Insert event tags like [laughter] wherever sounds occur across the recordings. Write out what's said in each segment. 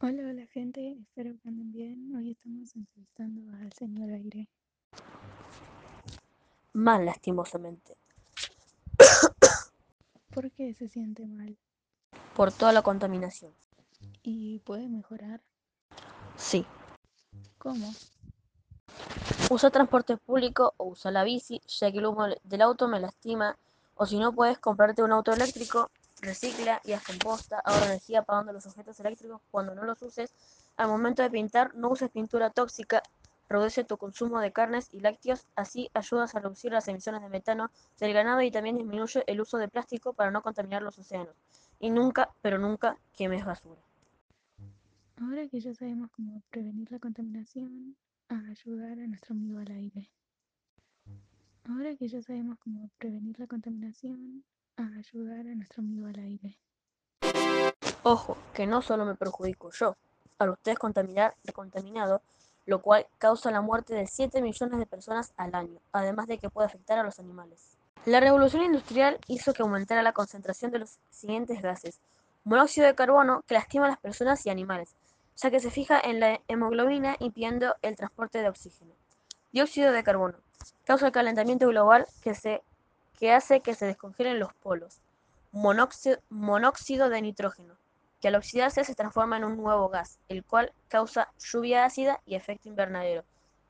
Hola, hola gente, espero que anden bien. Hoy estamos entrevistando al señor Aire. Mal, lastimosamente. [coughs] ¿Por qué se siente mal? Por toda la contaminación. ¿Y puede mejorar? Sí. ¿Cómo? Usa transporte público o usa la bici, ya que el humo del auto me lastima. O si no puedes comprarte un auto eléctrico recicla y haz composta, ahorra energía apagando los objetos eléctricos cuando no los uses. Al momento de pintar, no uses pintura tóxica, reduce tu consumo de carnes y lácteos, así ayudas a reducir las emisiones de metano del ganado y también disminuye el uso de plástico para no contaminar los océanos. Y nunca, pero nunca quemes basura. Ahora que ya sabemos cómo prevenir la contaminación, a ayudar a nuestro amigo al aire. Ahora que ya sabemos cómo prevenir la contaminación, a ayudar a nuestro amigo al aire. Ojo, que no solo me perjudico yo, al ustedes contaminar contaminado, lo cual causa la muerte de 7 millones de personas al año, además de que puede afectar a los animales. La revolución industrial hizo que aumentara la concentración de los siguientes gases. Monóxido de carbono, que lastima a las personas y animales, ya que se fija en la hemoglobina impidiendo el transporte de oxígeno. Dióxido de carbono, causa el calentamiento global que, se, que hace que se descongelen los polos. Monóxido, monóxido de nitrógeno, que al oxidarse se transforma en un nuevo gas, el cual causa lluvia ácida y efecto invernadero.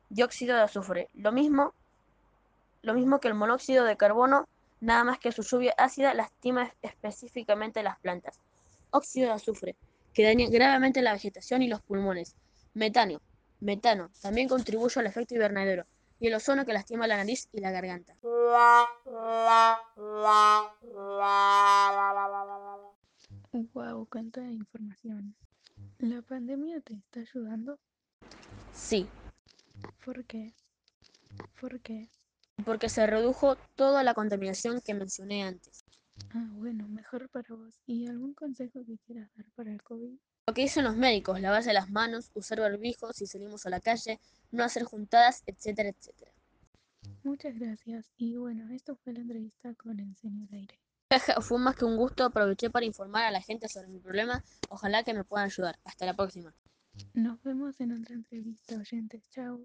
Dióxido de azufre, lo mismo, lo mismo que el monóxido de carbono, nada más que su lluvia ácida lastima específicamente las plantas. Óxido de azufre, que daña gravemente la vegetación y los pulmones. Metano, metano, también contribuye al efecto invernadero. Y el ozono que lastima la nariz y la garganta. Wow, cuánta información. ¿La pandemia te está ayudando? Sí, ¿Por qué? ¿Por qué? porque se redujo toda la contaminación que mencioné antes. Ah, bueno, mejor para vos. ¿Y algún consejo que quieras dar para el COVID? Lo que dicen los médicos, lavarse las manos, usar barbijo si salimos a la calle, no hacer juntadas, etcétera, etcétera. Muchas gracias. Y bueno, esto fue la entrevista con el señor Aire. Fue más que un gusto, aproveché para informar a la gente sobre mi problema, ojalá que me puedan ayudar. Hasta la próxima. Nos vemos en otra entrevista, oyentes. Chao.